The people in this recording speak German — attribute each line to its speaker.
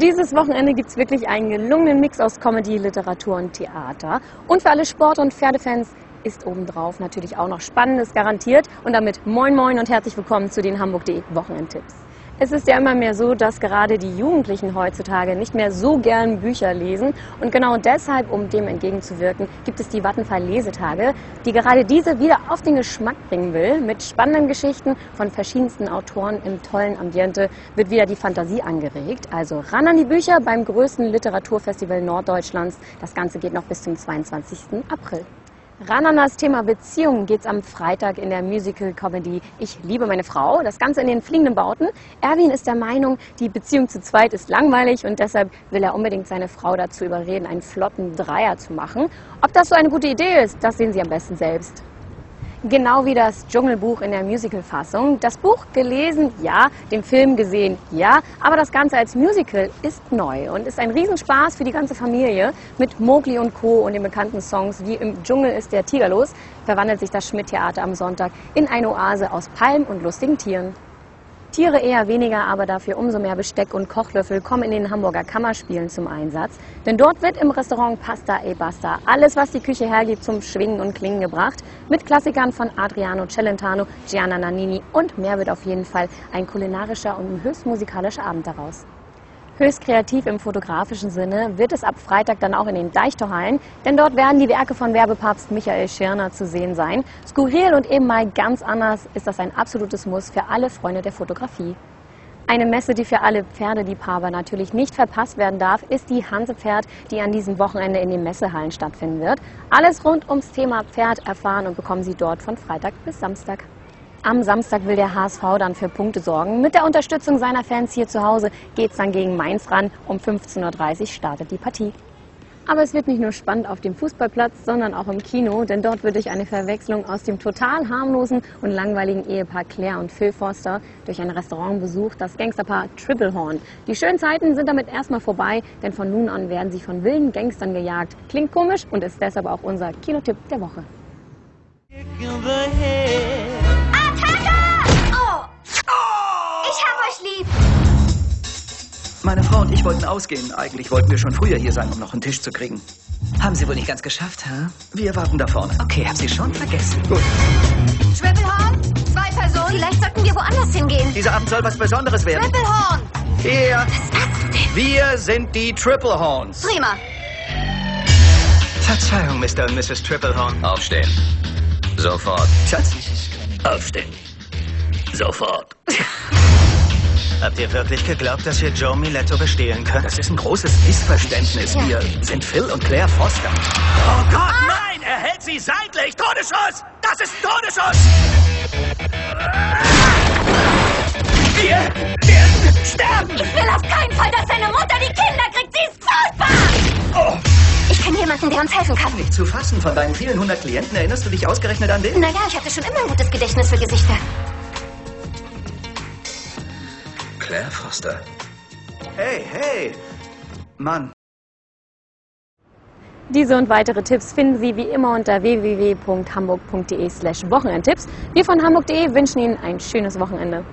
Speaker 1: Dieses Wochenende gibt es wirklich einen gelungenen Mix aus Comedy, Literatur und Theater. Und für alle Sport- und Pferdefans ist obendrauf natürlich auch noch Spannendes garantiert. Und damit moin moin und herzlich willkommen zu den Hamburg.de Wochenendtipps. Es ist ja immer mehr so, dass gerade die Jugendlichen heutzutage nicht mehr so gern Bücher lesen. Und genau deshalb, um dem entgegenzuwirken, gibt es die Vattenfall Lesetage, die gerade diese wieder auf den Geschmack bringen will. Mit spannenden Geschichten von verschiedensten Autoren im tollen Ambiente wird wieder die Fantasie angeregt. Also ran an die Bücher beim größten Literaturfestival Norddeutschlands. Das Ganze geht noch bis zum 22. April. Ran an das Thema Beziehungen geht's am Freitag in der Musical-Comedy Ich liebe meine Frau. Das Ganze in den fliegenden Bauten. Erwin ist der Meinung, die Beziehung zu zweit ist langweilig und deshalb will er unbedingt seine Frau dazu überreden, einen flotten Dreier zu machen. Ob das so eine gute Idee ist, das sehen Sie am besten selbst. Genau wie das Dschungelbuch in der Musical-Fassung. Das Buch gelesen, ja, den Film gesehen, ja, aber das Ganze als Musical ist neu und ist ein Riesenspaß für die ganze Familie. Mit Mowgli und Co. und den bekannten Songs wie Im Dschungel ist der Tiger los, verwandelt sich das Schmidt-Theater am Sonntag in eine Oase aus Palmen und lustigen Tieren. Tiere eher weniger, aber dafür umso mehr Besteck und Kochlöffel kommen in den Hamburger Kammerspielen zum Einsatz. Denn dort wird im Restaurant Pasta e Basta alles, was die Küche hergibt, zum Schwingen und Klingen gebracht. Mit Klassikern von Adriano Celentano, Gianna Nannini und mehr wird auf jeden Fall ein kulinarischer und höchst musikalischer Abend daraus. Höchst kreativ im fotografischen Sinne wird es ab Freitag dann auch in den Deichtorhallen, denn dort werden die Werke von Werbepapst Michael Schirner zu sehen sein. Skurril und eben mal ganz anders ist das ein absolutes Muss für alle Freunde der Fotografie. Eine Messe, die für alle Pferdeliebhaber natürlich nicht verpasst werden darf, ist die Hansepferd, die an diesem Wochenende in den Messehallen stattfinden wird. Alles rund ums Thema Pferd erfahren und bekommen Sie dort von Freitag bis Samstag. Am Samstag will der HSV dann für Punkte sorgen. Mit der Unterstützung seiner Fans hier zu Hause geht es dann gegen Mainz ran. Um 15.30 Uhr startet die Partie. Aber es wird nicht nur spannend auf dem Fußballplatz, sondern auch im Kino, denn dort wird durch eine Verwechslung aus dem total harmlosen und langweiligen Ehepaar Claire und Phil Foster durch ein Restaurantbesuch das Gangsterpaar Triplehorn. Die schönen Zeiten sind damit erstmal vorbei, denn von nun an werden sie von wilden Gangstern gejagt. Klingt komisch und ist deshalb auch unser Kinotipp der Woche.
Speaker 2: Meine Frau und ich wollten ausgehen. Eigentlich wollten wir schon früher hier sein, um noch einen Tisch zu kriegen.
Speaker 3: Haben Sie wohl nicht ganz geschafft, hä?
Speaker 2: Wir warten da vorne.
Speaker 3: Okay, haben Sie schon vergessen.
Speaker 2: Gut.
Speaker 4: Triplehorn? Zwei Personen? Vielleicht sollten wir woanders hingehen.
Speaker 2: Dieser Abend soll was Besonderes werden.
Speaker 4: Triplehorn!
Speaker 2: Hier.
Speaker 4: Was machst du denn?
Speaker 2: Wir sind die Triplehorns.
Speaker 4: Prima.
Speaker 3: Verzeihung, Mr. und Mrs. Triplehorn.
Speaker 5: Aufstehen. Sofort.
Speaker 2: Schatz, aufstehen. Sofort.
Speaker 3: Habt ihr wirklich geglaubt, dass ihr Joe Miletto bestehlen könnt?
Speaker 2: Das ist ein großes Missverständnis. Wir sind Phil und Claire Foster.
Speaker 3: Oh Gott, nein! Er hält sie seitlich! Todesschuss! Das ist ein Todesschuss!
Speaker 2: Wir werden sterben.
Speaker 4: Ich will auf keinen Fall, dass deine Mutter die Kinder kriegt. Sie ist furchtbar! Ich kenne jemanden, der uns helfen kann.
Speaker 2: Nicht zu fassen. Von deinen vielen hundert Klienten erinnerst du dich ausgerechnet an den?
Speaker 4: Naja, ich hatte schon immer ein gutes Gedächtnis für Gesichter.
Speaker 5: Claire Foster.
Speaker 2: Hey, hey. Mann.
Speaker 1: Diese und weitere Tipps finden Sie wie immer unter www.hamburg.de slash Wochenendtipps. Wir von hamburg.de wünschen Ihnen ein schönes Wochenende.